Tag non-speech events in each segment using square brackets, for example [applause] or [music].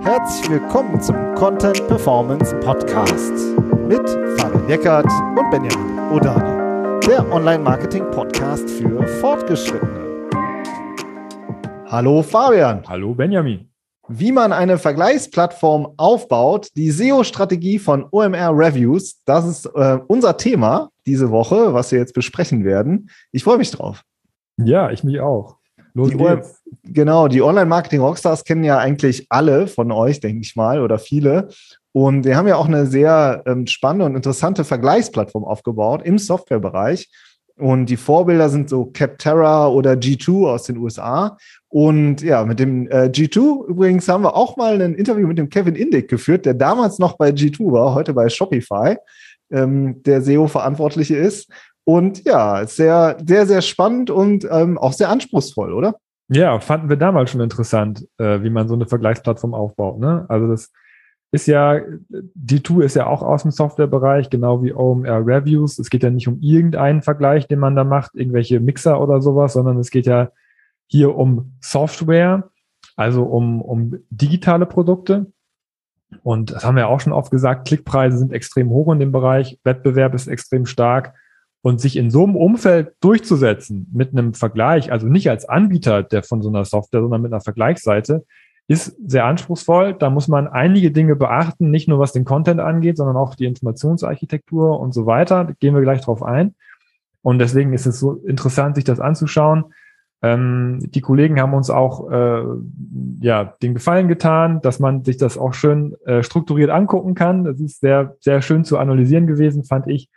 Herzlich willkommen zum Content Performance Podcast mit Fabian Eckert und Benjamin Odani, der Online-Marketing-Podcast für Fortgeschrittene. Hallo Fabian. Hallo Benjamin. Wie man eine Vergleichsplattform aufbaut, die SEO-Strategie von OMR Reviews, das ist äh, unser Thema diese Woche, was wir jetzt besprechen werden. Ich freue mich drauf. Ja, ich mich auch. Los die geht's. Genau, die Online-Marketing-Rockstars kennen ja eigentlich alle von euch, denke ich mal, oder viele. Und wir haben ja auch eine sehr ähm, spannende und interessante Vergleichsplattform aufgebaut im Softwarebereich. Und die Vorbilder sind so Capterra oder G2 aus den USA. Und ja, mit dem äh, G2 übrigens haben wir auch mal ein Interview mit dem Kevin Indick geführt, der damals noch bei G2 war, heute bei Shopify, ähm, der SEO-Verantwortliche ist. Und ja, sehr, sehr, sehr spannend und ähm, auch sehr anspruchsvoll, oder? Ja, fanden wir damals schon interessant, äh, wie man so eine Vergleichsplattform aufbaut. Ne? Also das ist ja, D2 ist ja auch aus dem Softwarebereich, genau wie OMR Reviews. Es geht ja nicht um irgendeinen Vergleich, den man da macht, irgendwelche Mixer oder sowas, sondern es geht ja hier um Software, also um, um digitale Produkte. Und das haben wir auch schon oft gesagt, Klickpreise sind extrem hoch in dem Bereich, Wettbewerb ist extrem stark. Und sich in so einem Umfeld durchzusetzen mit einem Vergleich, also nicht als Anbieter der von so einer Software, sondern mit einer Vergleichsseite, ist sehr anspruchsvoll. Da muss man einige Dinge beachten, nicht nur was den Content angeht, sondern auch die Informationsarchitektur und so weiter. Da gehen wir gleich drauf ein. Und deswegen ist es so interessant, sich das anzuschauen. Ähm, die Kollegen haben uns auch äh, ja den Gefallen getan, dass man sich das auch schön äh, strukturiert angucken kann. Das ist sehr sehr schön zu analysieren gewesen, fand ich.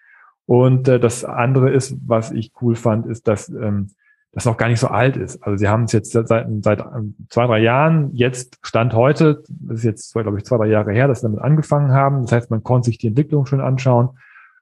Und äh, das andere ist, was ich cool fand, ist, dass ähm, das noch gar nicht so alt ist. Also sie haben es jetzt seit, seit ähm, zwei, drei Jahren, jetzt Stand heute, das ist jetzt, glaube ich, zwei, drei Jahre her, dass sie damit angefangen haben. Das heißt, man konnte sich die Entwicklung schon anschauen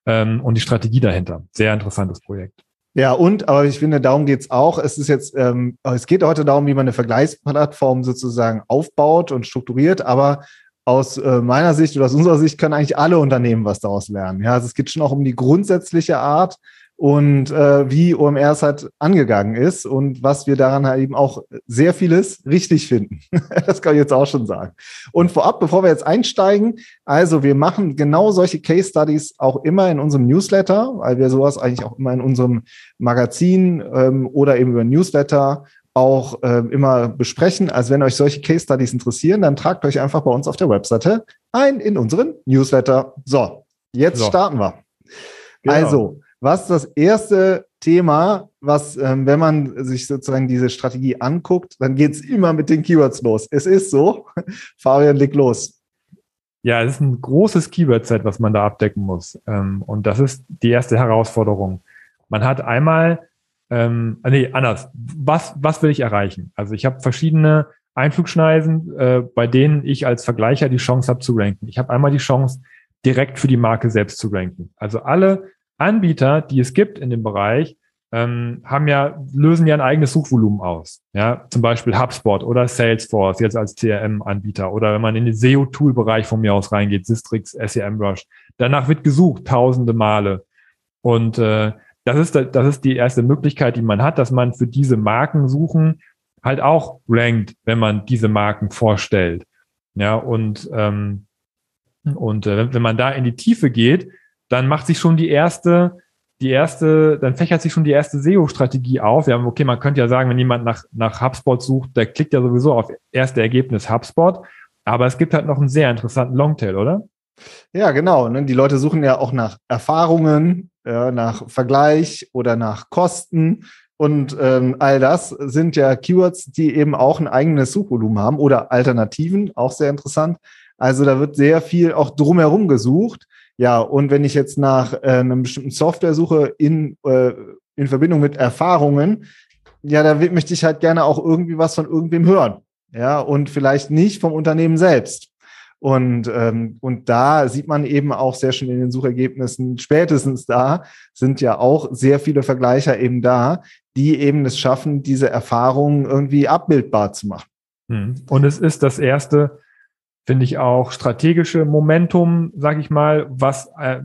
ähm, und die Strategie dahinter. Sehr interessantes Projekt. Ja, und, aber ich finde, darum geht's auch. Es ist jetzt, ähm, es geht heute darum, wie man eine Vergleichsplattform sozusagen aufbaut und strukturiert, aber aus äh, meiner Sicht oder aus unserer Sicht können eigentlich alle Unternehmen was daraus lernen. Ja, also es geht schon auch um die grundsätzliche Art und äh, wie OMR es halt angegangen ist und was wir daran halt eben auch sehr vieles richtig finden. [laughs] das kann ich jetzt auch schon sagen. Und vorab, bevor wir jetzt einsteigen, also wir machen genau solche Case Studies auch immer in unserem Newsletter, weil wir sowas eigentlich auch immer in unserem Magazin ähm, oder eben über Newsletter auch äh, immer besprechen. Also wenn euch solche Case Studies interessieren, dann tragt euch einfach bei uns auf der Webseite ein in unseren Newsletter. So, jetzt so. starten wir. Genau. Also, was ist das erste Thema, was, ähm, wenn man sich sozusagen diese Strategie anguckt, dann geht es immer mit den Keywords los. Es ist so. [laughs] Fabian, leg los. Ja, es ist ein großes Keyword-Set, was man da abdecken muss. Ähm, und das ist die erste Herausforderung. Man hat einmal ähm, ah, nee, anders. Was, was will ich erreichen? Also ich habe verschiedene Einflugschneisen, äh, bei denen ich als Vergleicher die Chance habe zu ranken. Ich habe einmal die Chance, direkt für die Marke selbst zu ranken. Also alle Anbieter, die es gibt in dem Bereich, ähm, haben ja, lösen ja ein eigenes Suchvolumen aus. Ja, zum Beispiel HubSpot oder Salesforce jetzt als CRM-Anbieter oder wenn man in den SEO-Tool-Bereich von mir aus reingeht, Sistrix, SEMrush. Danach wird gesucht, tausende Male. Und äh, das ist, das ist die erste Möglichkeit, die man hat, dass man für diese Marken suchen halt auch rankt, wenn man diese Marken vorstellt. Ja, und, ähm, und äh, wenn man da in die Tiefe geht, dann macht sich schon die erste, die erste, dann fächert sich schon die erste SEO-Strategie auf. Ja, okay, man könnte ja sagen, wenn jemand nach, nach HubSpot sucht, der klickt ja sowieso auf erste Ergebnis HubSpot. Aber es gibt halt noch einen sehr interessanten Longtail, oder? Ja, genau. Ne? Die Leute suchen ja auch nach Erfahrungen, ja, nach Vergleich oder nach Kosten. Und ähm, all das sind ja Keywords, die eben auch ein eigenes Suchvolumen haben oder Alternativen, auch sehr interessant. Also da wird sehr viel auch drumherum gesucht. Ja, und wenn ich jetzt nach äh, einem bestimmten Software suche in, äh, in Verbindung mit Erfahrungen, ja, da möchte ich halt gerne auch irgendwie was von irgendwem hören. Ja, und vielleicht nicht vom Unternehmen selbst. Und, ähm, und da sieht man eben auch sehr schön in den Suchergebnissen, spätestens da sind ja auch sehr viele Vergleicher eben da, die eben es schaffen, diese Erfahrungen irgendwie abbildbar zu machen. Hm. Und es ist das erste, finde ich auch strategische Momentum, sage ich mal, was, äh,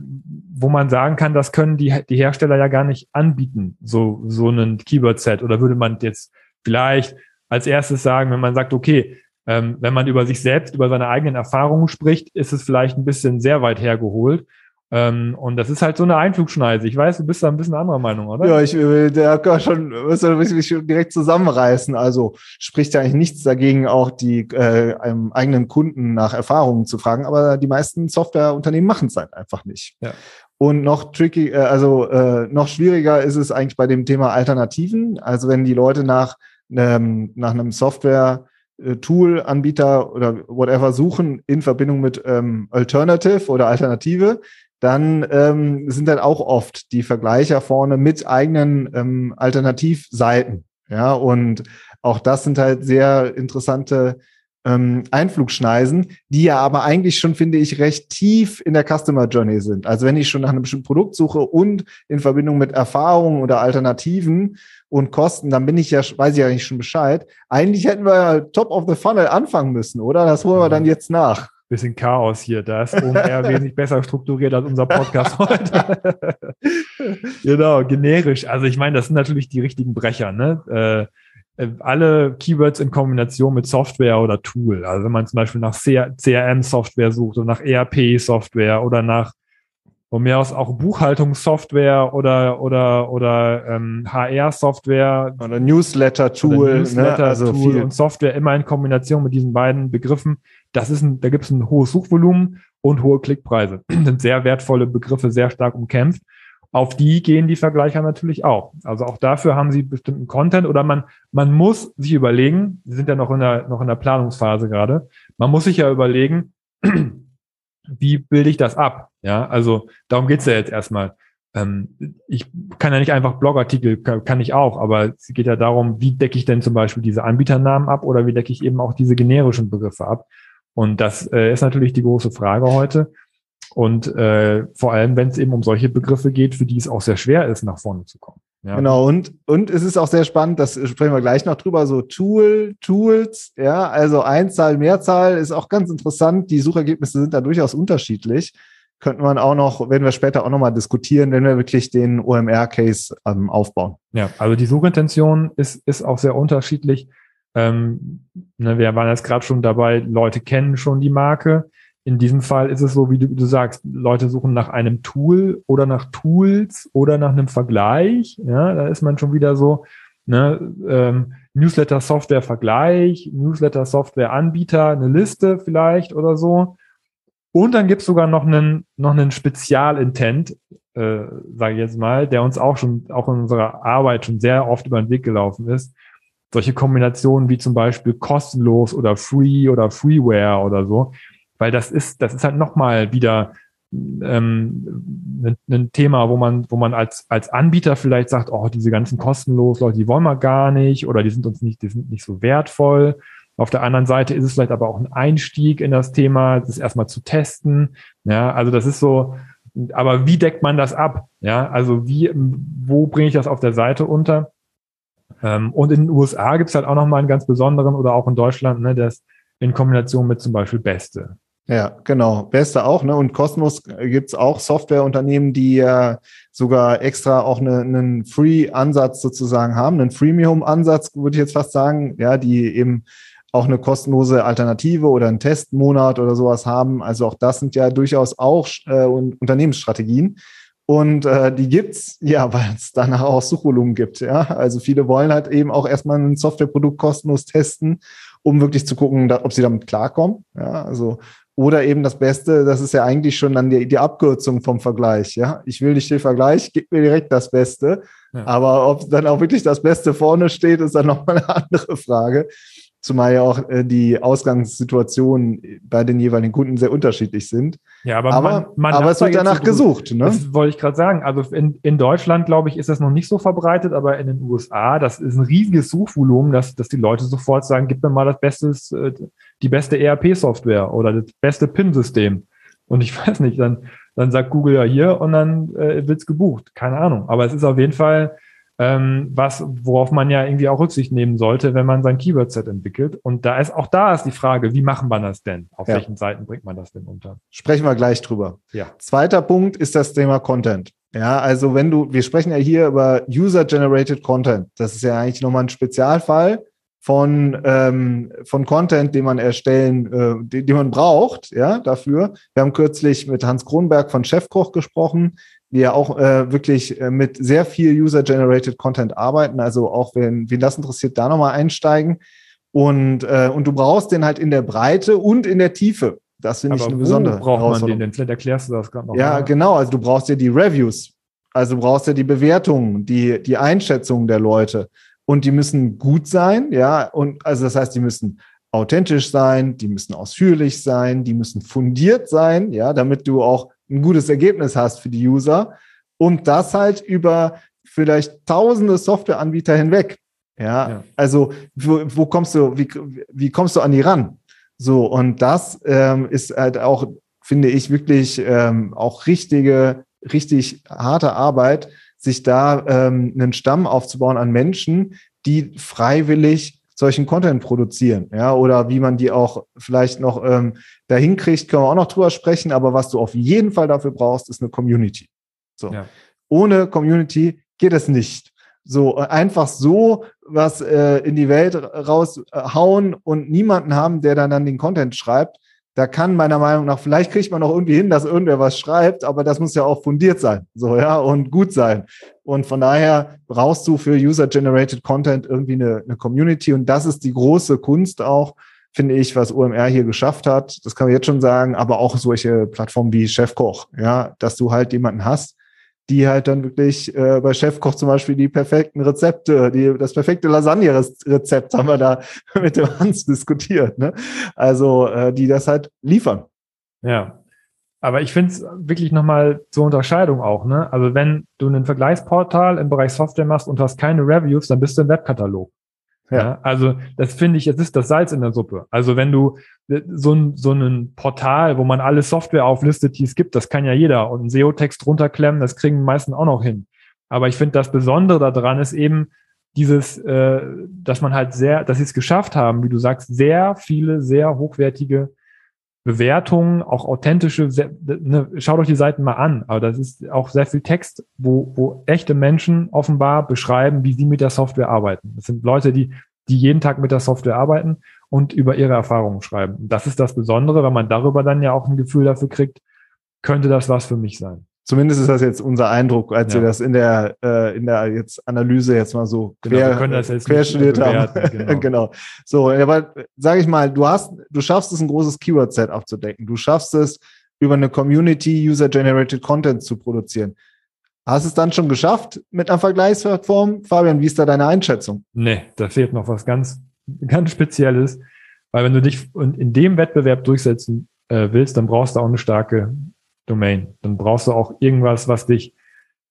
wo man sagen kann, das können die, die Hersteller ja gar nicht anbieten, so, so einen Keyword-Set. Oder würde man jetzt vielleicht als erstes sagen, wenn man sagt, okay, ähm, wenn man über sich selbst, über seine eigenen Erfahrungen spricht, ist es vielleicht ein bisschen sehr weit hergeholt. Ähm, und das ist halt so eine Einflugschneise. Ich weiß, du bist da ein bisschen anderer Meinung, oder? Ja, ich will da schon, muss mich direkt zusammenreißen. Also spricht ja eigentlich nichts dagegen, auch die äh, einem eigenen Kunden nach Erfahrungen zu fragen, aber die meisten Softwareunternehmen machen es halt einfach nicht. Ja. Und noch tricky, äh, also äh, noch schwieriger ist es eigentlich bei dem Thema Alternativen. Also wenn die Leute nach, ähm, nach einem Software Tool-Anbieter oder whatever suchen in Verbindung mit ähm, Alternative oder Alternative, dann ähm, sind dann auch oft die Vergleicher vorne mit eigenen ähm, Alternativseiten. Ja, und auch das sind halt sehr interessante ähm, Einflugschneisen, die ja aber eigentlich schon, finde ich, recht tief in der Customer Journey sind. Also wenn ich schon nach einem bestimmten Produkt suche und in Verbindung mit Erfahrungen oder Alternativen und Kosten, dann bin ich ja, weiß ich ja nicht schon Bescheid. Eigentlich hätten wir top of the funnel anfangen müssen, oder? Das holen wir dann jetzt nach bisschen Chaos hier. Da ist OMR [laughs] wesentlich besser strukturiert als unser Podcast heute. [laughs] genau, generisch. Also ich meine, das sind natürlich die richtigen Brecher. Ne? Äh, alle Keywords in Kombination mit Software oder Tool. Also wenn man zum Beispiel nach CRM-Software sucht oder nach ERP-Software oder nach von mir aus auch Buchhaltungssoftware oder oder oder ähm, HR-Software oder Newsletter-Tool, Newsletter ne? also viel. und Software immer in Kombination mit diesen beiden Begriffen. Das ist ein, da gibt es ein hohes Suchvolumen und hohe Klickpreise. Das [clears throat] sind sehr wertvolle Begriffe, sehr stark umkämpft. Auf die gehen die Vergleicher natürlich auch. Also auch dafür haben sie bestimmten Content oder man man muss sich überlegen. Wir sind ja noch in der noch in der Planungsphase gerade. Man muss sich ja überlegen [clears throat] wie bilde ich das ab? Ja, also darum geht's ja jetzt erstmal. Ähm, ich kann ja nicht einfach Blogartikel, kann, kann ich auch, aber es geht ja darum, wie decke ich denn zum Beispiel diese Anbieternamen ab oder wie decke ich eben auch diese generischen Begriffe ab? Und das äh, ist natürlich die große Frage heute. Und äh, vor allem, wenn es eben um solche Begriffe geht, für die es auch sehr schwer ist, nach vorne zu kommen. Ja. Genau, und, und es ist auch sehr spannend, das sprechen wir gleich noch drüber, so Tool, Tools, ja, also Einzahl, Mehrzahl ist auch ganz interessant. Die Suchergebnisse sind da durchaus unterschiedlich. Könnten man auch noch, werden wir später auch nochmal diskutieren, wenn wir wirklich den OMR-Case ähm, aufbauen. Ja, also die Suchintention ist, ist auch sehr unterschiedlich. Ähm, ne, wir waren jetzt gerade schon dabei, Leute kennen schon die Marke in diesem Fall ist es so, wie du, du, sagst, Leute suchen nach einem Tool oder nach Tools oder nach einem Vergleich. Ja, da ist man schon wieder so, ne, ähm, Newsletter-Software-Vergleich, Newsletter-Software-Anbieter, eine Liste vielleicht oder so. Und dann gibt es sogar noch einen, noch einen Spezialintent, äh, sage ich jetzt mal, der uns auch schon, auch in unserer Arbeit schon sehr oft über den Weg gelaufen ist. Solche Kombinationen wie zum Beispiel kostenlos oder free oder freeware oder so weil das ist, das ist halt nochmal wieder ähm, ein, ein Thema, wo man, wo man als, als Anbieter vielleicht sagt, oh, diese ganzen kostenlos Leute, die wollen wir gar nicht oder die sind uns nicht, die sind nicht so wertvoll. Auf der anderen Seite ist es vielleicht aber auch ein Einstieg in das Thema, das erstmal zu testen. Ja, also das ist so, aber wie deckt man das ab? Ja, also wie, wo bringe ich das auf der Seite unter? Ähm, und in den USA gibt es halt auch nochmal einen ganz besonderen oder auch in Deutschland, ne, das in Kombination mit zum Beispiel Beste. Ja, genau. Beste auch, ne? Und kostenlos gibt's auch Softwareunternehmen, die ja sogar extra auch eine, einen Free-Ansatz sozusagen haben, einen Freemium-Ansatz, würde ich jetzt fast sagen, ja, die eben auch eine kostenlose Alternative oder einen Testmonat oder sowas haben. Also auch das sind ja durchaus auch äh, Unternehmensstrategien. Und äh, die gibt's, ja, [laughs] weil es danach auch Suchvolumen gibt. Ja, also viele wollen halt eben auch erstmal ein Softwareprodukt kostenlos testen, um wirklich zu gucken, da, ob sie damit klarkommen. Ja, also oder eben das Beste, das ist ja eigentlich schon dann die, die Abkürzung vom Vergleich. Ja, ich will nicht den Vergleich, gib mir direkt das Beste. Ja. Aber ob dann auch wirklich das Beste vorne steht, ist dann [laughs] nochmal eine andere Frage. Zumal ja auch äh, die Ausgangssituationen bei den jeweiligen Kunden sehr unterschiedlich sind. Ja, aber, aber, man, man aber es wird danach so gesucht. Ne? Das wollte ich gerade sagen. Also in, in Deutschland, glaube ich, ist das noch nicht so verbreitet, aber in den USA, das ist ein riesiges Suchvolumen, dass, dass die Leute sofort sagen, gib mir mal das Beste, äh, die beste ERP-Software oder das beste PIN-System. Und ich [laughs] weiß nicht, dann, dann sagt Google ja hier und dann äh, wird's gebucht. Keine Ahnung. Aber es ist auf jeden Fall ähm, was, worauf man ja irgendwie auch Rücksicht nehmen sollte, wenn man sein Keyword-Set entwickelt. Und da ist auch da ist die Frage, wie machen wir das denn? Auf ja. welchen Seiten bringt man das denn unter? Sprechen wir gleich drüber. Ja. Zweiter Punkt ist das Thema Content. Ja, also wenn du, wir sprechen ja hier über User-Generated Content. Das ist ja eigentlich nochmal ein Spezialfall. Von, ähm, von Content, den man erstellen, äh, den, den man braucht, ja, dafür. Wir haben kürzlich mit Hans Kronberg von Chefkoch gesprochen, die ja auch äh, wirklich äh, mit sehr viel User-Generated Content arbeiten. Also auch wenn, wen das interessiert, da nochmal einsteigen. Und, äh, und du brauchst den halt in der Breite und in der Tiefe. Das finde ich eine besondere braucht man den denn? Vielleicht erklärst du das gerade noch. Ja, mal. genau. Also du brauchst ja die Reviews. Also du brauchst ja die Bewertungen, die, die Einschätzungen der Leute und die müssen gut sein, ja, und also das heißt, die müssen authentisch sein, die müssen ausführlich sein, die müssen fundiert sein, ja, damit du auch ein gutes Ergebnis hast für die User und das halt über vielleicht tausende Softwareanbieter hinweg. Ja, ja. also wo, wo, kommst du, wie, wie kommst du an die ran? So, und das ähm, ist halt auch, finde ich, wirklich ähm, auch richtige, richtig harte Arbeit, sich da ähm, einen Stamm aufzubauen an Menschen, die freiwillig solchen Content produzieren, ja, oder wie man die auch vielleicht noch ähm, dahin kriegt, können wir auch noch drüber sprechen, aber was du auf jeden Fall dafür brauchst, ist eine Community. So. Ja. Ohne Community geht es nicht. So einfach so was äh, in die Welt raushauen und niemanden haben, der dann, dann den Content schreibt, da kann meiner Meinung nach, vielleicht kriegt man noch irgendwie hin, dass irgendwer was schreibt, aber das muss ja auch fundiert sein, so, ja, und gut sein. Und von daher brauchst du für User-Generated Content irgendwie eine, eine Community und das ist die große Kunst auch, finde ich, was OMR hier geschafft hat. Das kann man jetzt schon sagen, aber auch solche Plattformen wie Chefkoch, ja, dass du halt jemanden hast, die halt dann wirklich äh, bei Chefkoch zum Beispiel die perfekten Rezepte, die, das perfekte Lasagne-Rezept haben wir da [laughs] mit dem Hans diskutiert. Ne? Also äh, die das halt liefern. Ja. Aber ich finde es wirklich nochmal zur Unterscheidung auch, ne? Also wenn du ein Vergleichsportal im Bereich Software machst und du hast keine Reviews, dann bist du im Webkatalog. Ja. also das finde ich, es ist das Salz in der Suppe. Also wenn du äh, so ein, so ein Portal, wo man alle Software auflistet, die es gibt, das kann ja jeder und einen SEO-Text runterklemmen, das kriegen die meisten auch noch hin. Aber ich finde, das Besondere daran ist eben dieses, äh, dass man halt sehr, dass sie es geschafft haben, wie du sagst, sehr viele, sehr hochwertige Bewertungen, auch authentische, ne, schaut euch die Seiten mal an, aber das ist auch sehr viel Text, wo, wo echte Menschen offenbar beschreiben, wie sie mit der Software arbeiten. Das sind Leute, die, die jeden Tag mit der Software arbeiten und über ihre Erfahrungen schreiben. Das ist das Besondere, weil man darüber dann ja auch ein Gefühl dafür kriegt, könnte das was für mich sein. Zumindest ist das jetzt unser Eindruck, als ja. wir das in der, äh, in der jetzt Analyse jetzt mal so genau, quer, genau, jetzt quer studiert haben. [laughs] Genau. genau. So, aber sage ich mal, du hast, du schaffst es, ein großes Keyword-Set abzudecken. Du schaffst es, über eine Community User-Generated Content zu produzieren. Hast du es dann schon geschafft mit einer Vergleichsplattform? Fabian, wie ist da deine Einschätzung? Nee, da fehlt noch was ganz, ganz Spezielles. Weil wenn du dich in dem Wettbewerb durchsetzen äh, willst, dann brauchst du auch eine starke Domain. Dann brauchst du auch irgendwas, was dich,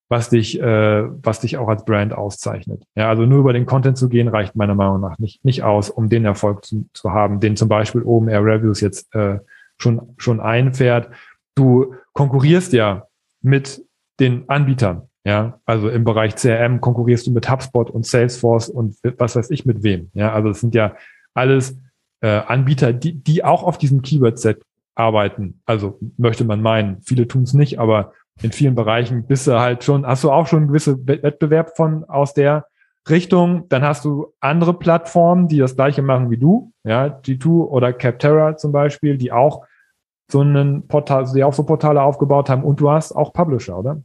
was dich, äh, was dich auch als Brand auszeichnet. Ja, also nur über den Content zu gehen reicht meiner Meinung nach nicht, nicht aus, um den Erfolg zu, zu haben, den zum Beispiel OMR Reviews jetzt äh, schon, schon einfährt. Du konkurrierst ja mit den Anbietern. Ja, also im Bereich CRM konkurrierst du mit HubSpot und Salesforce und was weiß ich mit wem. Ja, also es sind ja alles äh, Anbieter, die, die auch auf diesem Keyword-Set arbeiten. Also möchte man meinen. Viele tun es nicht, aber in vielen Bereichen bist du halt schon, hast du auch schon einen gewissen Wettbewerb von aus der Richtung. Dann hast du andere Plattformen, die das gleiche machen wie du, ja, G2 oder Capterra zum Beispiel, die auch so einen Portal, die auch so Portale aufgebaut haben und du hast auch Publisher, oder?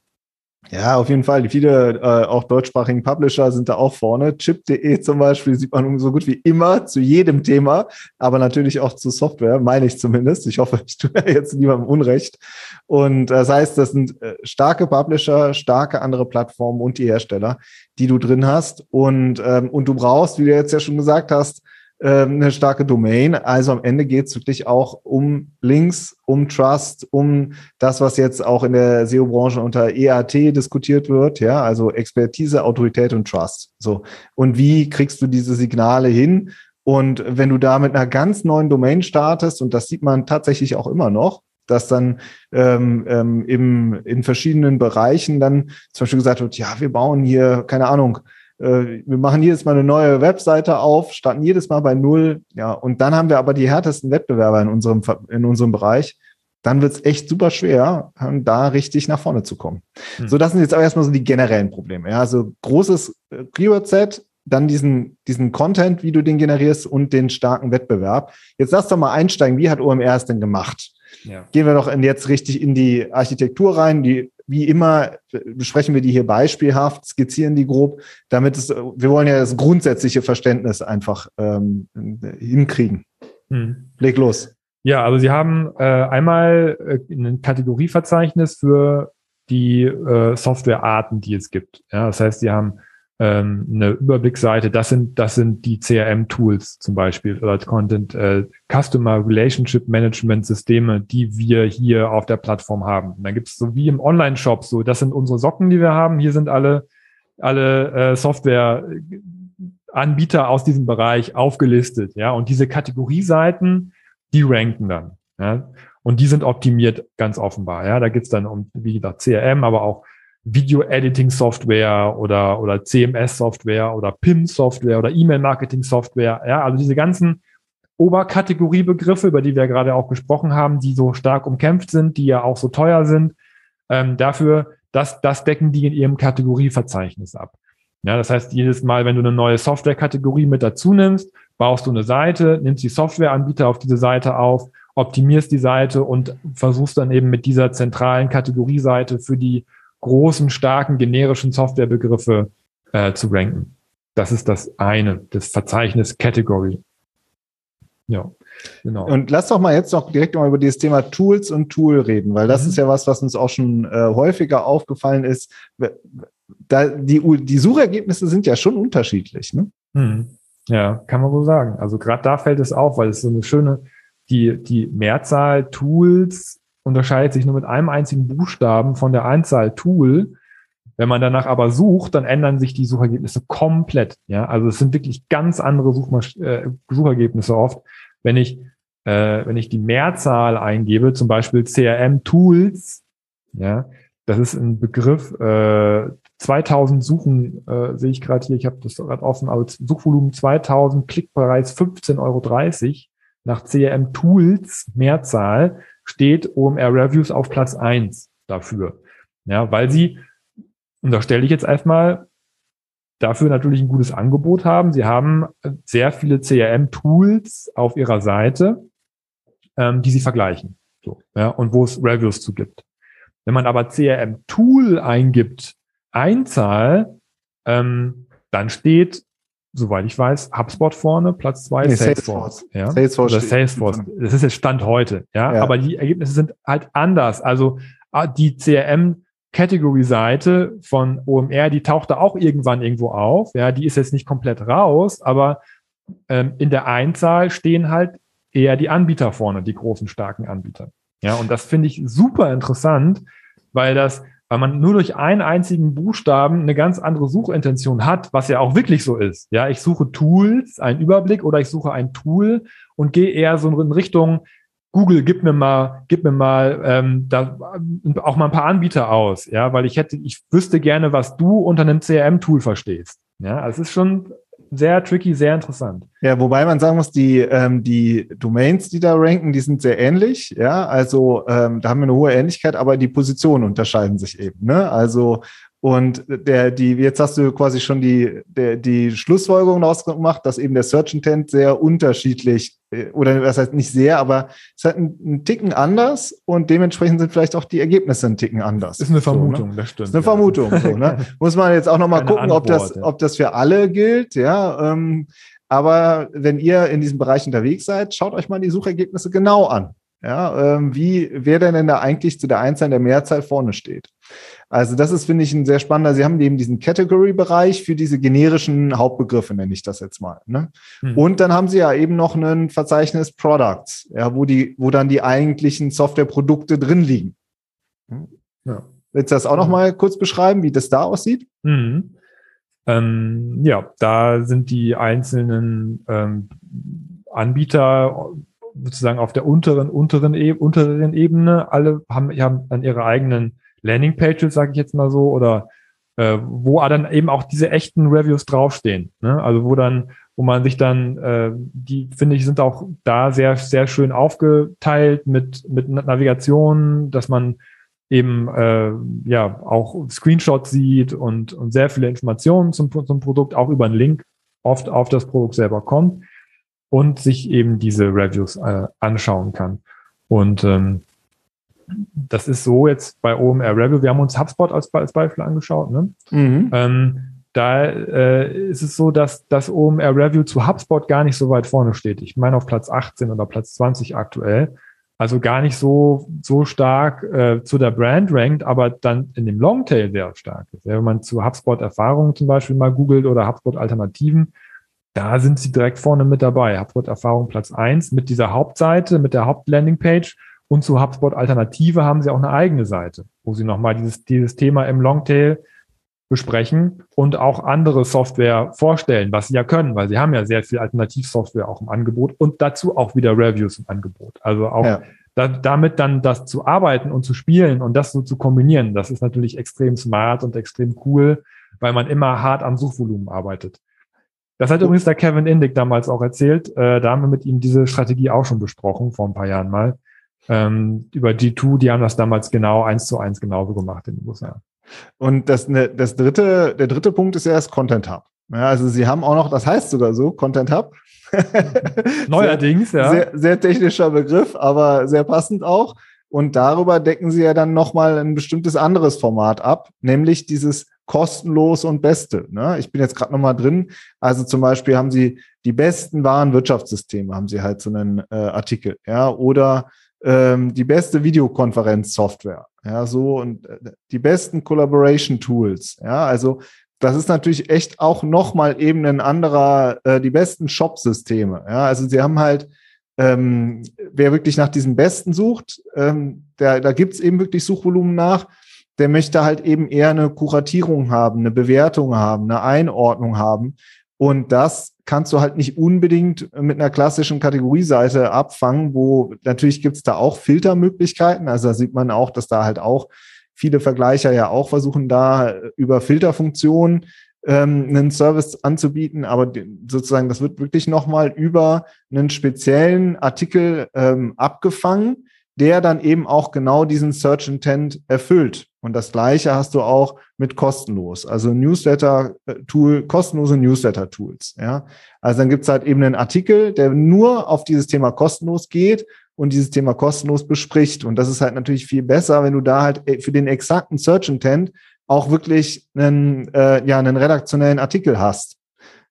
Ja, auf jeden Fall. Viele äh, auch deutschsprachigen Publisher sind da auch vorne. Chip.de zum Beispiel sieht man so gut wie immer zu jedem Thema, aber natürlich auch zu Software, meine ich zumindest. Ich hoffe, ich tue [laughs] jetzt niemandem Unrecht. Und das heißt, das sind äh, starke Publisher, starke andere Plattformen und die Hersteller, die du drin hast. Und, ähm, und du brauchst, wie du jetzt ja schon gesagt hast, eine starke Domain. Also am Ende geht es wirklich auch um Links, um Trust, um das, was jetzt auch in der SEO-Branche unter EAT diskutiert wird, ja, also Expertise, Autorität und Trust. So. Und wie kriegst du diese Signale hin? Und wenn du da mit einer ganz neuen Domain startest, und das sieht man tatsächlich auch immer noch, dass dann ähm, ähm, im, in verschiedenen Bereichen dann zum Beispiel gesagt wird, ja, wir bauen hier, keine Ahnung, wir machen jedes Mal eine neue Webseite auf, starten jedes Mal bei Null. Ja, und dann haben wir aber die härtesten Wettbewerber in unserem, in unserem Bereich. Dann wird es echt super schwer, da richtig nach vorne zu kommen. Hm. So, das sind jetzt aber erstmal so die generellen Probleme. Ja, also großes äh, Keyword-Set, dann diesen, diesen Content, wie du den generierst und den starken Wettbewerb. Jetzt lass doch mal einsteigen. Wie hat OMR es denn gemacht? Ja. Gehen wir doch in jetzt richtig in die Architektur rein. Die, wie immer besprechen wir die hier beispielhaft, skizzieren die grob, damit es, wir wollen ja das grundsätzliche Verständnis einfach ähm, hinkriegen. Hm. Leg los. Ja, also Sie haben äh, einmal äh, ein Kategorieverzeichnis für die äh, Softwarearten, die es gibt. Ja, das heißt, Sie haben ähm, eine Überblicksseite, das sind, das sind die CRM-Tools zum Beispiel oder Content äh, Customer Relationship Management Systeme, die wir hier auf der Plattform haben. Und dann gibt es so wie im Online-Shop so, das sind unsere Socken, die wir haben. Hier sind alle, alle äh, Software-Anbieter aus diesem Bereich aufgelistet. Ja, und diese Kategorieseiten, die ranken dann. Ja, und die sind optimiert ganz offenbar. Ja, da geht's dann um, wie gesagt, CRM, aber auch Video-Editing-Software oder, oder CMS-Software oder PIM-Software oder E-Mail-Marketing-Software. Ja, also diese ganzen Oberkategoriebegriffe, über die wir gerade auch gesprochen haben, die so stark umkämpft sind, die ja auch so teuer sind, ähm, dafür, das, das decken die in ihrem Kategorieverzeichnis ab. Ja, das heißt, jedes Mal, wenn du eine neue Software-Kategorie mit dazu nimmst, baust du eine Seite, nimmst die Softwareanbieter auf diese Seite auf, optimierst die Seite und versuchst dann eben mit dieser zentralen Kategorieseite für die großen, starken, generischen Softwarebegriffe äh, zu ranken. Das ist das eine, das Verzeichnis Category. Ja, genau. Und lass doch mal jetzt noch direkt mal über dieses Thema Tools und Tool reden, weil das mhm. ist ja was, was uns auch schon äh, häufiger aufgefallen ist. Da, die, die Suchergebnisse sind ja schon unterschiedlich, ne? Mhm. Ja, kann man so sagen. Also gerade da fällt es auf, weil es so eine schöne, die, die Mehrzahl Tools unterscheidet sich nur mit einem einzigen Buchstaben von der Anzahl Tool. Wenn man danach aber sucht, dann ändern sich die Suchergebnisse komplett. Ja, also es sind wirklich ganz andere Suchmasch äh, Suchergebnisse oft. Wenn ich, äh, wenn ich die Mehrzahl eingebe, zum Beispiel CRM Tools, ja, das ist ein Begriff, äh, 2000 Suchen äh, sehe ich gerade hier, ich habe das gerade offen, als Suchvolumen 2000, Klickpreis 15,30 Euro. Nach CRM Tools, Mehrzahl, steht OMR Reviews auf Platz eins dafür. Ja, weil sie, und da stelle ich jetzt erstmal, dafür natürlich ein gutes Angebot haben. Sie haben sehr viele CRM-Tools auf ihrer Seite, ähm, die sie vergleichen. So, ja, und wo es Reviews zu gibt. Wenn man aber CRM-Tool eingibt, Einzahl, ähm, dann steht soweit ich weiß, HubSpot vorne, Platz zwei nee, Salesforce. Salesforce. Ja? Salesforce. Oder Salesforce. Das ist jetzt Stand heute. Ja? ja? aber die Ergebnisse sind halt anders. Also ah, die CRM Category-Seite von OMR, die taucht da auch irgendwann irgendwo auf. Ja, die ist jetzt nicht komplett raus, aber ähm, in der Einzahl stehen halt eher die Anbieter vorne, die großen, starken Anbieter. Ja, und das finde ich super interessant, weil das weil man nur durch einen einzigen Buchstaben eine ganz andere Suchintention hat, was ja auch wirklich so ist. Ja, ich suche Tools, einen Überblick oder ich suche ein Tool und gehe eher so in Richtung Google, gib mir mal, gib mir mal ähm, da auch mal ein paar Anbieter aus, ja, weil ich hätte, ich wüsste gerne, was du unter einem CRM-Tool verstehst. Ja, es ist schon sehr tricky, sehr interessant. Ja, wobei man sagen muss, die, ähm, die Domains, die da ranken, die sind sehr ähnlich. Ja, also ähm, da haben wir eine hohe Ähnlichkeit, aber die Positionen unterscheiden sich eben. Ne? Also und der, die, jetzt hast du quasi schon die, der, die Schlussfolgerung daraus gemacht, dass eben der Search Intent sehr unterschiedlich, äh, oder das heißt nicht sehr, aber es hat einen, einen Ticken anders und dementsprechend sind vielleicht auch die Ergebnisse einen Ticken anders. Ist eine Vermutung, so, ne? das stimmt. Ist eine ja. Vermutung, so, ne? [laughs] Muss man jetzt auch nochmal gucken, Antwort, ob das, ja. ob das für alle gilt, ja. Ähm, aber wenn ihr in diesem Bereich unterwegs seid, schaut euch mal die Suchergebnisse genau an. Ja, ähm, wie, wer denn denn da eigentlich zu der Einzahl der Mehrzahl vorne steht. Also das ist, finde ich, ein sehr spannender. Sie haben eben diesen Category-Bereich für diese generischen Hauptbegriffe, nenne ich das jetzt mal. Ne? Mhm. Und dann haben Sie ja eben noch ein Verzeichnis Products, ja, wo die, wo dann die eigentlichen Softwareprodukte drin liegen. Ja. Willst du das auch noch mal kurz beschreiben, wie das da aussieht? Mhm. Ähm, ja, da sind die einzelnen ähm, Anbieter sozusagen auf der unteren, unteren, unteren Ebene, alle haben, haben dann ihre eigenen Landingpages, sage ich jetzt mal so, oder äh, wo dann eben auch diese echten Reviews draufstehen. Ne? Also wo dann, wo man sich dann, äh, die finde ich, sind auch da sehr, sehr schön aufgeteilt mit, mit Navigation, dass man eben äh, ja auch Screenshots sieht und, und sehr viele Informationen zum, zum Produkt, auch über einen Link oft auf das Produkt selber kommt und sich eben diese Reviews äh, anschauen kann. Und ähm, das ist so jetzt bei OMR Review. Wir haben uns HubSpot als, als Beispiel angeschaut. Ne? Mhm. Ähm, da äh, ist es so, dass das OMR Review zu HubSpot gar nicht so weit vorne steht. Ich meine auf Platz 18 oder Platz 20 aktuell. Also gar nicht so, so stark äh, zu der Brand rankt, aber dann in dem Longtail sehr stark ist. Ja, wenn man zu HubSpot Erfahrungen zum Beispiel mal googelt oder HubSpot Alternativen, da sind sie direkt vorne mit dabei. HubSpot Erfahrung Platz 1 mit dieser Hauptseite, mit der Hauptlandingpage und zu HubSpot Alternative haben sie auch eine eigene Seite, wo sie nochmal dieses, dieses Thema im Longtail besprechen und auch andere Software vorstellen, was sie ja können, weil sie haben ja sehr viel Alternativsoftware auch im Angebot und dazu auch wieder Reviews im Angebot. Also auch ja. da, damit dann das zu arbeiten und zu spielen und das so zu kombinieren, das ist natürlich extrem smart und extrem cool, weil man immer hart am Suchvolumen arbeitet. Das hat übrigens der Kevin Indig damals auch erzählt. Äh, da haben wir mit ihm diese Strategie auch schon besprochen, vor ein paar Jahren mal. Ähm, über G2, die haben das damals genau eins zu eins genauso gemacht in den USA. Und das, ne, das dritte, der dritte Punkt ist ja das Content Hub. Ja, also sie haben auch noch, das heißt sogar so, Content Hub. [laughs] Neuerdings, sehr, ja. Sehr, sehr technischer Begriff, aber sehr passend auch. Und darüber decken sie ja dann nochmal ein bestimmtes anderes Format ab, nämlich dieses kostenlos und beste. Ne? Ich bin jetzt gerade nochmal drin. Also zum Beispiel haben sie die besten Warenwirtschaftssysteme, haben sie halt so einen äh, Artikel, ja, oder ähm, die beste Videokonferenzsoftware, ja, so und äh, die besten Collaboration Tools, ja, also das ist natürlich echt auch nochmal eben ein anderer, äh, die besten Shop-Systeme, ja, also sie haben halt, ähm, wer wirklich nach diesem Besten sucht, ähm, der, da gibt's eben wirklich Suchvolumen nach, der möchte halt eben eher eine Kuratierung haben, eine Bewertung haben, eine Einordnung haben. Und das kannst du halt nicht unbedingt mit einer klassischen Kategorieseite abfangen, wo natürlich gibt's da auch Filtermöglichkeiten. Also da sieht man auch, dass da halt auch viele Vergleicher ja auch versuchen, da über Filterfunktionen ähm, einen Service anzubieten, aber sozusagen das wird wirklich nochmal über einen speziellen Artikel ähm, abgefangen, der dann eben auch genau diesen Search Intent erfüllt. Und das Gleiche hast du auch mit kostenlos, also Newsletter-Tool, kostenlose Newsletter-Tools. Ja, also dann gibt's halt eben einen Artikel, der nur auf dieses Thema kostenlos geht und dieses Thema kostenlos bespricht. Und das ist halt natürlich viel besser, wenn du da halt äh, für den exakten Search Intent auch wirklich einen, äh, ja, einen redaktionellen Artikel hast.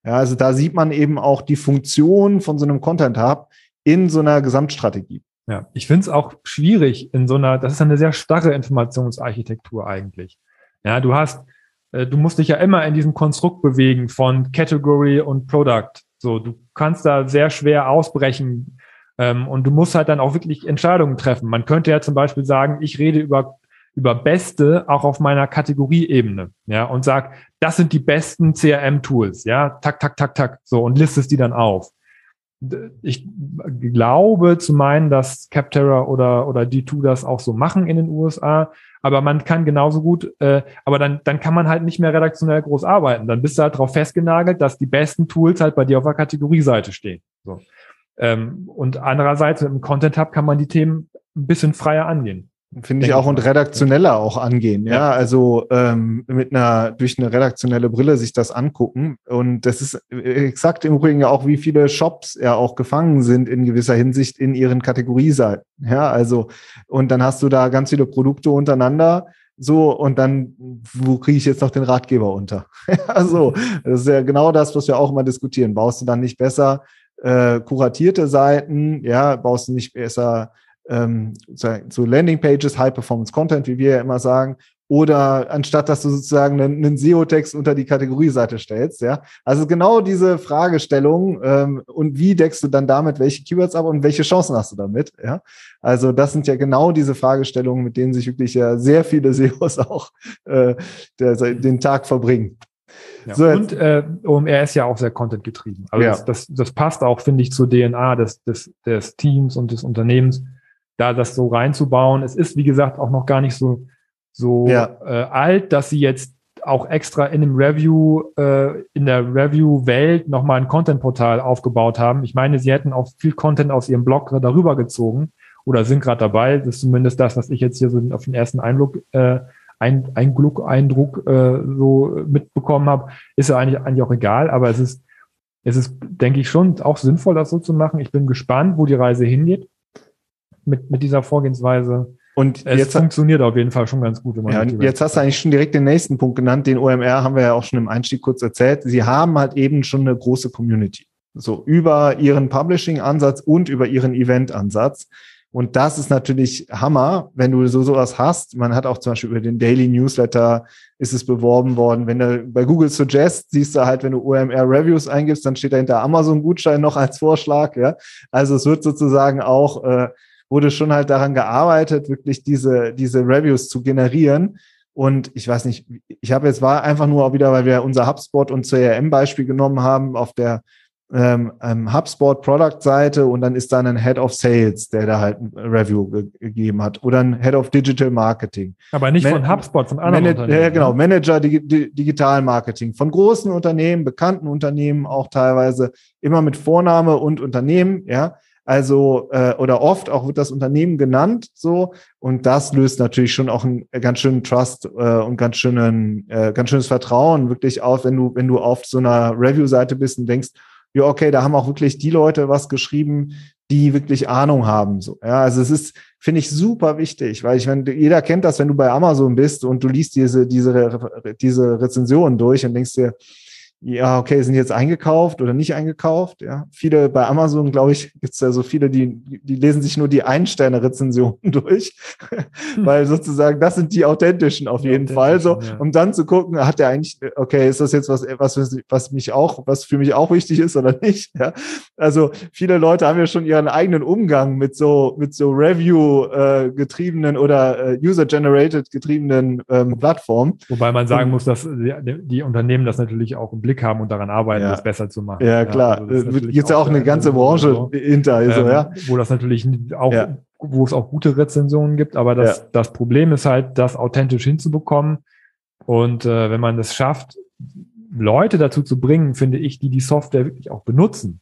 Ja, also da sieht man eben auch die Funktion von so einem Content Hub in so einer Gesamtstrategie. Ja, ich finde es auch schwierig in so einer, das ist eine sehr starre Informationsarchitektur eigentlich. Ja, du hast, äh, du musst dich ja immer in diesem Konstrukt bewegen von Category und Product. So, du kannst da sehr schwer ausbrechen ähm, und du musst halt dann auch wirklich Entscheidungen treffen. Man könnte ja zum Beispiel sagen, ich rede über über Beste auch auf meiner Kategorieebene, ja, und sag, das sind die besten CRM-Tools, ja, tak, tak, tak, tak, so, und listest die dann auf ich glaube zu meinen, dass Capterra oder, oder D2 das auch so machen in den USA. Aber man kann genauso gut, äh, aber dann, dann kann man halt nicht mehr redaktionell groß arbeiten. Dann bist du halt darauf festgenagelt, dass die besten Tools halt bei dir auf der Kategorieseite stehen. So. Ähm, und andererseits mit dem Content Hub kann man die Themen ein bisschen freier angehen. Finde ich auch und redaktioneller auch angehen, ja. ja. Also ähm, mit einer durch eine redaktionelle Brille sich das angucken. Und das ist exakt im Übrigen auch, wie viele Shops ja auch gefangen sind in gewisser Hinsicht in ihren Kategorieseiten. Ja, also, und dann hast du da ganz viele Produkte untereinander. So, und dann, wo kriege ich jetzt noch den Ratgeber unter? [laughs] also, das ist ja genau das, was wir auch immer diskutieren. Baust du dann nicht besser äh, kuratierte Seiten? Ja, baust du nicht besser ähm, so Landingpages, High-Performance-Content, wie wir ja immer sagen, oder anstatt dass du sozusagen einen, einen SEO-Text unter die Kategorieseite stellst, ja. Also genau diese Fragestellung ähm, und wie deckst du dann damit welche Keywords ab und welche Chancen hast du damit, ja. Also das sind ja genau diese Fragestellungen, mit denen sich wirklich ja sehr viele SEOs [laughs] auch äh, der, den Tag verbringen. Ja. So, und äh, OMR ist ja auch sehr content getrieben. Also ja. das, das, das passt auch, finde ich, zur DNA des, des, des Teams und des Unternehmens da das so reinzubauen. Es ist, wie gesagt, auch noch gar nicht so, so ja. äh, alt, dass sie jetzt auch extra in dem Review, äh, in der Review-Welt nochmal ein Content-Portal aufgebaut haben. Ich meine, sie hätten auch viel Content aus ihrem Blog darüber gezogen oder sind gerade dabei. Das ist zumindest das, was ich jetzt hier so auf den ersten Eindruck, äh, ein, Eindruck, Eindruck äh, so mitbekommen habe. Ist ja eigentlich, eigentlich auch egal, aber es ist es ist, denke ich, schon auch sinnvoll, das so zu machen. Ich bin gespannt, wo die Reise hingeht mit, mit dieser Vorgehensweise. Und Es jetzt, funktioniert auf jeden Fall schon ganz gut. ja, jetzt hast du eigentlich schon direkt den nächsten Punkt genannt. Den OMR haben wir ja auch schon im Einstieg kurz erzählt. Sie haben halt eben schon eine große Community. So über ihren Publishing-Ansatz und über ihren Event-Ansatz. Und das ist natürlich Hammer, wenn du so sowas hast. Man hat auch zum Beispiel über den Daily Newsletter ist es beworben worden. Wenn du bei Google Suggest siehst du halt, wenn du OMR Reviews eingibst, dann steht dahinter Amazon-Gutschein noch als Vorschlag. Ja, also es wird sozusagen auch äh, wurde schon halt daran gearbeitet, wirklich diese diese Reviews zu generieren. Und ich weiß nicht, ich habe jetzt war einfach nur auch wieder, weil wir unser HubSpot und CRM Beispiel genommen haben auf der ähm, ähm, HubSpot Product Seite und dann ist da ein Head of Sales, der da halt ein Review ge gegeben hat oder ein Head of Digital Marketing. Aber nicht Man- von HubSpot, von anderen Mana Unternehmen. ja, genau, ne? Manager Digi Di Digital Marketing von großen Unternehmen, bekannten Unternehmen auch teilweise immer mit Vorname und Unternehmen, ja. Also äh, oder oft auch wird das Unternehmen genannt so und das löst natürlich schon auch einen ganz schönen Trust äh, und ganz schönen äh, ganz schönes Vertrauen wirklich auf, wenn du wenn du auf so einer Review-Seite bist und denkst, ja okay, da haben auch wirklich die Leute was geschrieben, die wirklich Ahnung haben so. Ja, also es ist finde ich super wichtig, weil ich meine, jeder kennt das, wenn du bei Amazon bist und du liest diese diese diese Rezensionen durch und denkst dir, ja, okay, sind jetzt eingekauft oder nicht eingekauft? Ja, viele bei Amazon, glaube ich, gibt es ja so viele, die, die lesen sich nur die Ein-Sterne-Rezensionen [laughs] durch, weil sozusagen das sind die authentischen auf Die jeden Fall so, ja. um dann zu gucken, hat der eigentlich, okay, ist das jetzt was, was, was mich auch, was für mich auch wichtig ist oder nicht? Ja, also viele Leute haben ja schon ihren eigenen Umgang mit so, mit so Review-getriebenen oder äh, User-generated getriebenen ähm, Plattformen. Wobei man sagen muss, dass die, die Unternehmen das natürlich auch Blick haben und daran arbeiten, Ja. das besser zu machen. Ja, klar. also Äh, natürlich Gibt ja auch eine ganze Branche so, hinter, also, ähm, ja. Wo das natürlich auch, Ja. wo es auch gute Rezensionen gibt, aber das, Ja. das Problem ist halt, das authentisch hinzubekommen. Und äh, wenn man das schafft, Leute dazu zu bringen, finde ich, die die Software wirklich auch benutzen,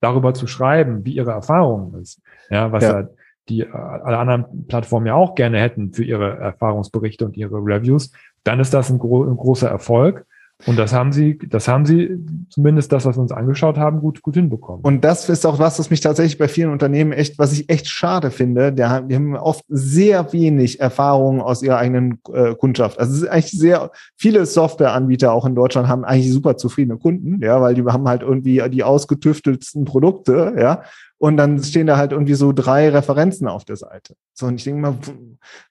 darüber zu schreiben, wie ihre Erfahrung ist. Ja, was Ja. ja. die äh, alle anderen Plattformen ja auch gerne hätten für ihre Erfahrungsberichte und ihre Reviews, dann ist das ein, gro ein großer Erfolg. Und das haben sie, das haben sie zumindest das, was wir uns angeschaut haben, gut, gut hinbekommen. Und das ist auch was, was mich tatsächlich bei vielen Unternehmen echt, was ich echt schade finde. Die haben oft sehr wenig Erfahrung aus ihrer eigenen äh, Kundschaft. Also es ist eigentlich sehr viele Softwareanbieter auch in Deutschland haben eigentlich super zufriedene Kunden, ja, weil die haben halt irgendwie die ausgetüftelsten Produkte, ja. Und dann stehen da halt irgendwie so drei Referenzen auf der Seite. So, und ich denke mal,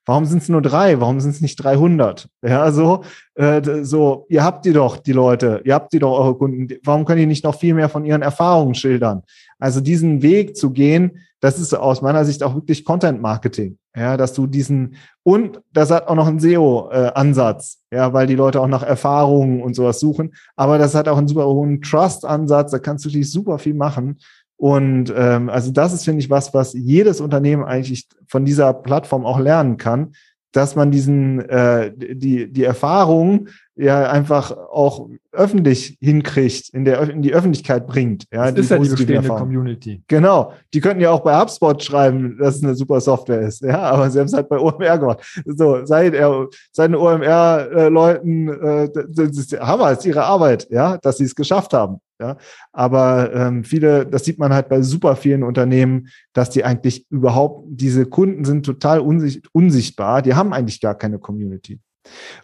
warum sind es nur drei? Warum sind es nicht 300? Ja, so, äh, so, ihr habt die doch, die Leute, ihr habt die doch, eure Kunden. Warum können die nicht noch viel mehr von ihren Erfahrungen schildern? Also diesen Weg zu gehen, das ist aus meiner Sicht auch wirklich Content Marketing. Ja, dass du diesen, und das hat auch noch einen SEO-Ansatz, ja, weil die Leute auch nach Erfahrungen und sowas suchen. Aber das hat auch einen super hohen Trust-Ansatz, da kannst du dich super viel machen. Und ähm, also das ist, finde ich, was, was jedes Unternehmen eigentlich von dieser Plattform auch lernen kann, dass man diesen äh, die die Erfahrung ja einfach auch öffentlich hinkriegt, in der in die Öffentlichkeit bringt. Ja, das ist ja die bestehende. Community. Genau. Die könnten ja auch bei HubSpot schreiben, dass es eine super Software ist. Ja, aber sie haben es halt bei OMR gemacht. So, seid er, seinen OMR-Leuten, äh, das ist Hammer, ist ihre Arbeit, ja, dass sie es geschafft haben. Ja, aber ähm, viele, das sieht man halt bei super vielen Unternehmen, dass die eigentlich überhaupt, diese Kunden sind total unsicht, unsichtbar, die haben eigentlich gar keine Community.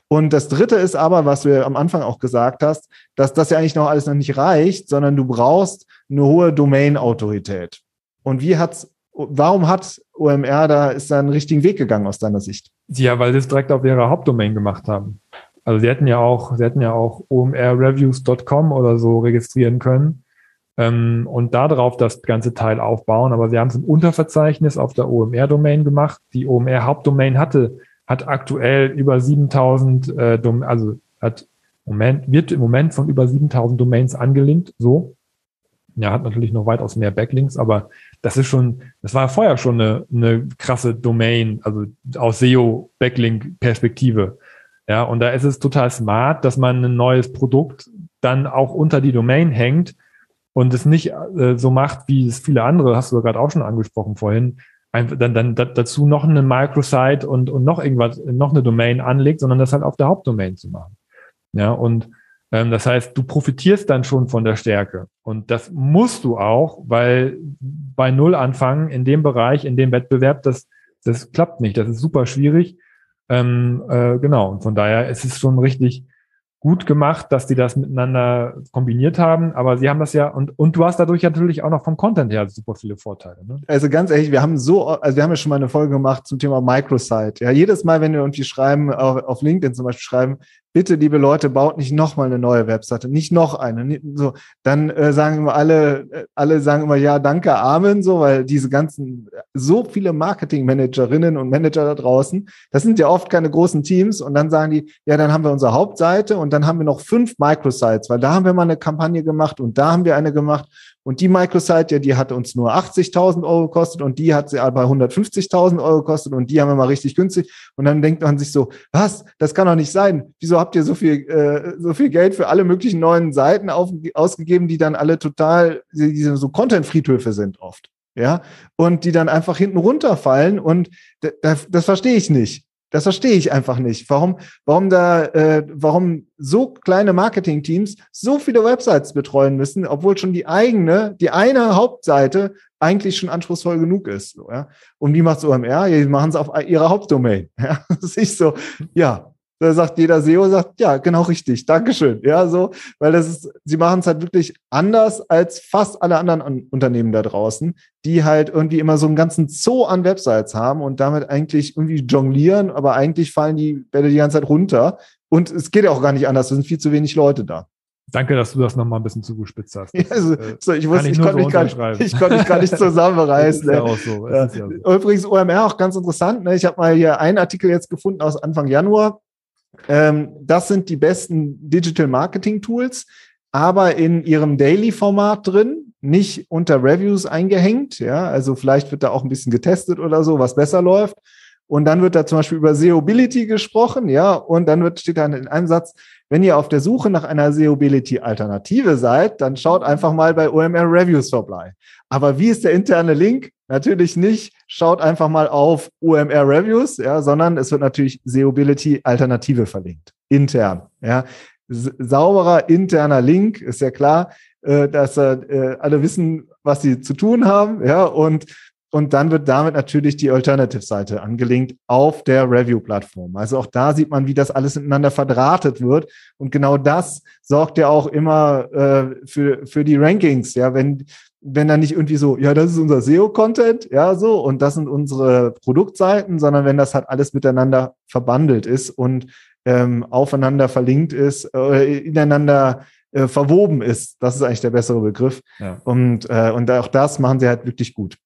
Und das dritte ist aber, was du ja am Anfang auch gesagt hast, dass das ja eigentlich noch alles noch nicht reicht, sondern du brauchst eine hohe Domain-Autorität. Und wie hat's, warum hat OMR da, ist da einen richtigen Weg gegangen aus deiner Sicht? Ja, weil sie es direkt auf ihrer Hauptdomain gemacht haben. Also sie hätten ja auch, sie hätten ja auch omrreviews.com oder so registrieren können ähm, und darauf das ganze Teil aufbauen. Aber sie haben es im Unterverzeichnis auf der OMR-Domain gemacht. Die OMR-Hauptdomain hatte, hat aktuell über 7000, äh, Dom also hat Moment, wird im Moment von über 7000 Domains angelinkt, so. Ja, hat natürlich noch weitaus mehr Backlinks, aber das ist schon, das war vorher schon eine, eine krasse Domain, also aus SEO-Backlink-Perspektive. Ja, und da ist es total smart, dass man ein neues Produkt dann auch unter die Domain hängt und es nicht äh, so macht, wie es viele andere, hast du gerade auch schon angesprochen vorhin, einfach dann, dann da, dazu noch eine Microsite und, und noch irgendwas, noch eine Domain anlegt, sondern das halt auf der Hauptdomain zu machen. Ja, und Ähm, das heißt, du profitierst dann schon von der Stärke. Und das musst du auch, weil bei Null anfangen in dem Bereich, in dem Wettbewerb, das, das klappt nicht. Das ist super schwierig. Ähm, äh, genau. Und von daher ist es schon richtig gut gemacht, dass die das miteinander kombiniert haben. Aber sie haben das ja, und, und du hast dadurch natürlich auch noch vom Content her super viele Vorteile. Ne? Also ganz ehrlich, wir haben so, also wir haben ja schon mal eine Folge gemacht zum Thema Microsite. Ja, jedes Mal, wenn wir irgendwie schreiben, auf, auf LinkedIn zum Beispiel schreiben, bitte, liebe Leute, baut nicht nochmal eine neue Webseite, nicht noch eine. Nicht, so, dann äh, sagen immer alle, äh, alle sagen immer ja, danke, Amen, so, weil diese ganzen, so viele Marketingmanagerinnen und Manager da draußen, das sind ja oft keine großen Teams und dann sagen die, ja, dann haben wir unsere Hauptseite und dann haben wir noch fünf Microsites, weil da haben wir mal eine Kampagne gemacht und da haben wir eine gemacht und die Microsite, ja, die hat uns nur 80.000 Euro gekostet und die hat sie aber 150.000 Euro gekostet und die haben wir mal richtig günstig. Und dann denkt man sich so, was? Das kann doch nicht sein. Wieso habt ihr so viel, äh, so viel Geld für alle möglichen neuen Seiten auf, ausgegeben, die dann alle total, die so Content-Friedhöfe sind oft. Ja, und die dann einfach hinten runterfallen und das, das verstehe ich nicht. Das verstehe ich einfach nicht. Warum, warum da, äh, warum so kleine Marketingteams so viele Websites betreuen müssen, obwohl schon die eigene, die eine Hauptseite eigentlich schon anspruchsvoll genug ist. So, ja? Und wie macht's OMR? Die machen es auf ihrer Hauptdomain. [laughs] Ja? Das ist so, ja, da sagt jeder SEO, sagt, ja, genau richtig, Dankeschön. Ja, so, weil das ist, sie machen es halt wirklich anders als fast alle anderen Unternehmen da draußen, die halt irgendwie immer so einen ganzen Zoo an Websites haben und damit eigentlich irgendwie jonglieren, aber eigentlich fallen die Bälle die ganze Zeit runter. Und es geht ja auch gar nicht anders, es sind viel zu wenig Leute da. Danke, dass du das nochmal ein bisschen zugespitzt hast. Das, also, so, ich, wusste, ich, ich, konnte mich gar nicht, ich konnte mich gar nicht zusammenreißen. ja so. ja. Ja so. Übrigens, OMR auch ganz interessant. Ne? Ich habe mal hier einen Artikel jetzt gefunden aus Anfang Januar. Ähm, das sind die besten Digital Marketing Tools, aber in ihrem Daily-Format drin, nicht unter Reviews eingehängt. Ja, also vielleicht wird da auch ein bisschen getestet oder so, was besser läuft. Und dann wird da zum Beispiel über SEObility gesprochen, ja, und dann wird, steht dann in einem Satz, wenn ihr auf der Suche nach einer SEObility-Alternative seid, dann schaut einfach mal bei OMR Reviews vorbei. Aber wie ist der interne Link? Natürlich nicht, schaut einfach mal auf OMR Reviews, ja, sondern es wird natürlich SEObility Alternative verlinkt. Intern, ja. Sauberer interner Link, ist ja klar, äh, dass äh, alle wissen, was sie zu tun haben, ja, und und dann wird damit natürlich die Alternative-Seite angelinkt auf der Review-Plattform. Also auch da sieht man, wie das alles miteinander verdrahtet wird. Und genau das sorgt ja auch immer äh, für, für die Rankings. Ja, wenn, wenn da nicht irgendwie so, ja, das ist unser SEO-Content, ja, so, und das sind unsere Produktseiten, sondern wenn das halt alles miteinander verbandelt ist und ähm, aufeinander verlinkt ist, äh, ineinander äh, verwoben ist. Das ist eigentlich der bessere Begriff. Ja. Und, äh, und auch das machen sie halt wirklich gut.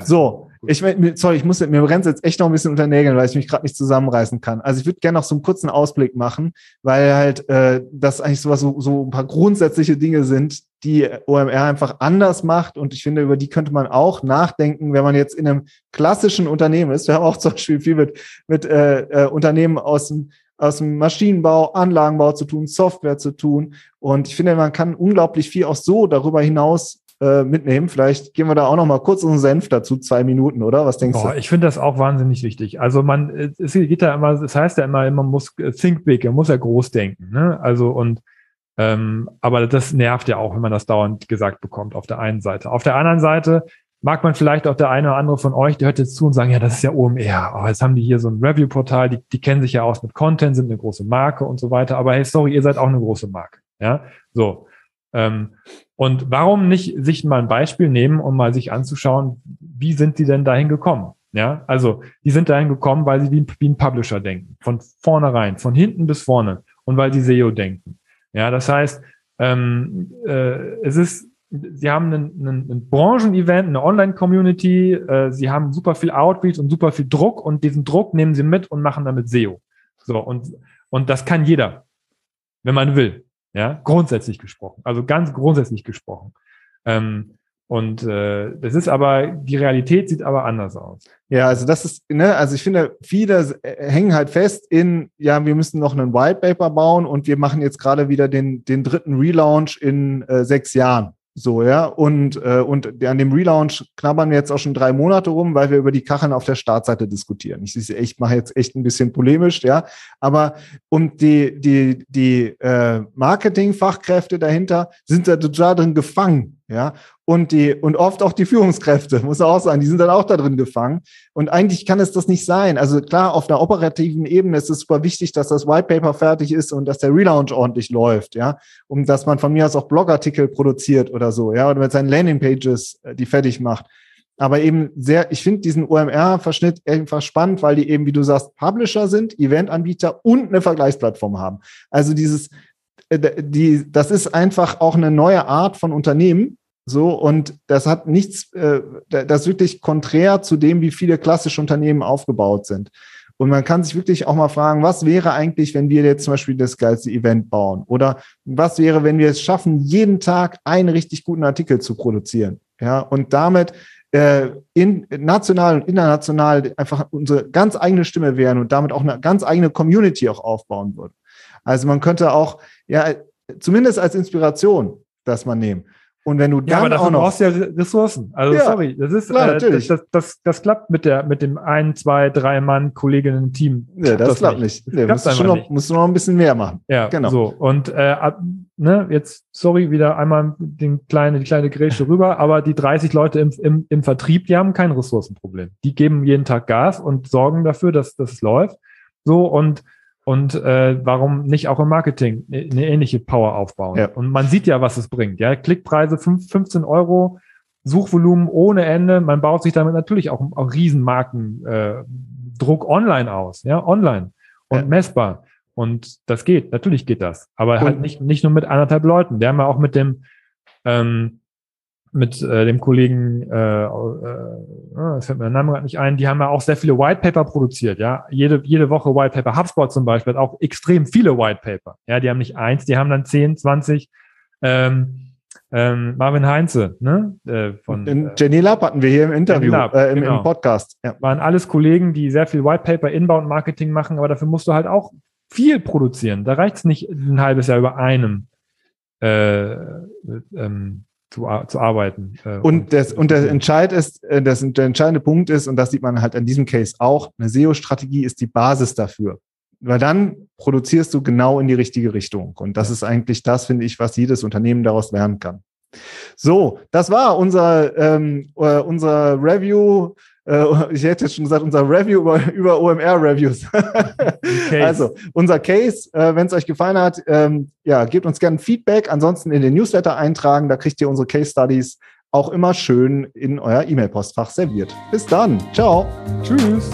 So, ich, sorry, ich muss, mir brennt jetzt echt noch ein bisschen unter Nägeln, weil ich mich gerade nicht zusammenreißen kann. Also ich würde gerne noch so einen kurzen Ausblick machen, weil halt äh, das eigentlich sowas so, so ein paar grundsätzliche Dinge sind, die OMR einfach anders macht und ich finde, über die könnte man auch nachdenken, wenn man jetzt in einem klassischen Unternehmen ist. Wir haben auch [laughs] zum Beispiel viel mit, mit äh, äh, Unternehmen aus dem aus dem Maschinenbau, Anlagenbau zu tun, Software zu tun. Und ich finde, man kann unglaublich viel auch so darüber hinaus äh, mitnehmen. Vielleicht gehen wir da auch noch mal kurz unseren Senf dazu, zwei Minuten, oder? Was denkst Boah, du? Ich finde das auch wahnsinnig wichtig. Also man, es geht da immer, es heißt ja immer, man muss äh, think big, man muss ja groß denken. Ne? Also und ähm, aber das nervt ja auch, wenn man das dauernd gesagt bekommt auf der einen Seite. Auf der anderen Seite mag man vielleicht auch der eine oder andere von euch, der hört jetzt zu und sagen, ja, das ist ja OMR. Oh, jetzt haben die hier so ein Review-Portal, die, die kennen sich ja aus mit Content, sind eine große Marke und so weiter. Aber hey, sorry, ihr seid auch eine große Marke. Ja, so. Ähm, und warum nicht sich mal ein Beispiel nehmen, um mal sich anzuschauen, wie sind die denn dahin gekommen? Ja, also die sind dahin gekommen, weil sie wie ein, wie ein Publisher denken, von vornherein, von hinten bis vorne und weil die SEO denken. Ja, das heißt, ähm, äh, es ist, sie haben einen, einen, ein Branchenevent, eine Online-Community, äh, sie haben super viel Outreach und super viel Druck und diesen Druck nehmen sie mit und machen damit SEO. So und und das kann jeder, wenn man will. Ja, grundsätzlich gesprochen. Also ganz grundsätzlich gesprochen. Ähm, und äh, das ist aber, die Realität sieht aber anders aus. Ja, also das ist, ne, also ich finde, viele hängen halt fest in, ja, wir müssen noch einen White Paper bauen und wir machen jetzt gerade wieder den, den dritten Relaunch in äh, sechs Jahren. So, ja. Und, äh, und an dem Relaunch knabbern wir jetzt auch schon drei Monate rum, weil wir über die Kacheln auf der Startseite diskutieren. Ich echt, mache jetzt echt ein bisschen polemisch, ja. Aber und die, die, die äh, Marketingfachkräfte dahinter sind da total drin gefangen, ja. Und die, und oft auch die Führungskräfte, muss auch sagen, die sind dann auch da drin gefangen. Und eigentlich kann es das nicht sein. Also klar, auf der operativen Ebene ist es super wichtig, dass das White Paper fertig ist und dass der Relaunch ordentlich läuft, ja. Und dass man von mir aus auch Blogartikel produziert oder so, ja, oder mit seinen Landingpages äh, die fertig macht. Aber eben sehr, ich finde diesen OMR-Verschnitt einfach spannend, weil die eben, wie du sagst, Publisher sind, Eventanbieter und eine Vergleichsplattform haben. Also dieses, äh, die, das ist einfach auch eine neue Art von Unternehmen, so, und das hat nichts, äh, das ist wirklich konträr zu dem, wie viele klassische Unternehmen aufgebaut sind. Und man kann sich wirklich auch mal fragen, was wäre eigentlich, wenn wir jetzt zum Beispiel das geilste Event bauen? Oder was wäre, wenn wir es schaffen, jeden Tag einen richtig guten Artikel zu produzieren? Ja, und damit äh, in, national und international einfach unsere ganz eigene Stimme wären und damit auch eine ganz eigene Community auch aufbauen würden. Also man könnte auch, ja, zumindest als Inspiration das man nehmen. Und wenn du dann ja, aber dafür auch noch, brauchst ja Ressourcen. Also ja, sorry, das ist klar, äh, natürlich. Das, das, das, klappt mit der mit dem ein, zwei, drei Mann Kolleginnen Team. Ja, das, das klappt nicht. nicht. Nee, musst, du schon noch, musst du noch ein bisschen mehr machen. Ja, genau. So und äh, ne, jetzt sorry wieder einmal den kleine die kleine Grätsche rüber, [laughs] aber die 30 Leute im, im, im Vertrieb, die haben kein Ressourcenproblem. Die geben jeden Tag Gas und sorgen dafür, dass dass es läuft. So und und äh, warum nicht auch im Marketing eine ähnliche Power aufbauen? Ja. Und man sieht ja, was es bringt. Ja, Klickpreise 5, 15 Euro, Suchvolumen ohne Ende. Man baut sich damit natürlich auch, auch Riesenmarken äh, Druck online aus, ja, online und ja. messbar. Und das geht, natürlich geht das. Aber halt nicht, nicht nur mit anderthalb Leuten. Wir haben ja auch mit dem ähm, mit äh, dem Kollegen, äh, äh, ah, fällt mir der Name gerade nicht ein, die haben ja auch sehr viele White Paper produziert, ja. Jede, jede Woche White Paper. HubSpot zum Beispiel hat auch extrem viele White Paper. Ja, die haben nicht eins, die haben dann 10, 20. Ähm, ähm, Marvin Heinze, ne? Äh, von, äh, Jenny Lab hatten wir hier im Interview, Lab, äh, im, genau. im, Podcast. Ja. Waren alles Kollegen, die sehr viel White Paper Inbound Marketing machen, aber dafür musst du halt auch viel produzieren. Da reicht es nicht ein halbes Jahr über einem äh, ähm, zu, zu arbeiten. Äh, und, und, das, und der Entscheid ist, äh, das, der entscheidende Punkt ist, und das sieht man halt in diesem Case auch, eine SEO-Strategie ist die Basis dafür. Weil dann produzierst du genau in die richtige Richtung. Und das ist eigentlich das, finde ich, was jedes Unternehmen daraus lernen kann. So, das war unser, ähm, äh, unser Review ich hätte jetzt schon gesagt, unser Review über, über OMR-Reviews. Also, unser Case, äh, wenn es euch gefallen hat, ähm, ja, gebt uns gerne Feedback. Ansonsten in den Newsletter eintragen, da kriegt ihr unsere Case Studies auch immer schön in euer E-Mail-Postfach serviert. Bis dann. Ciao. Tschüss.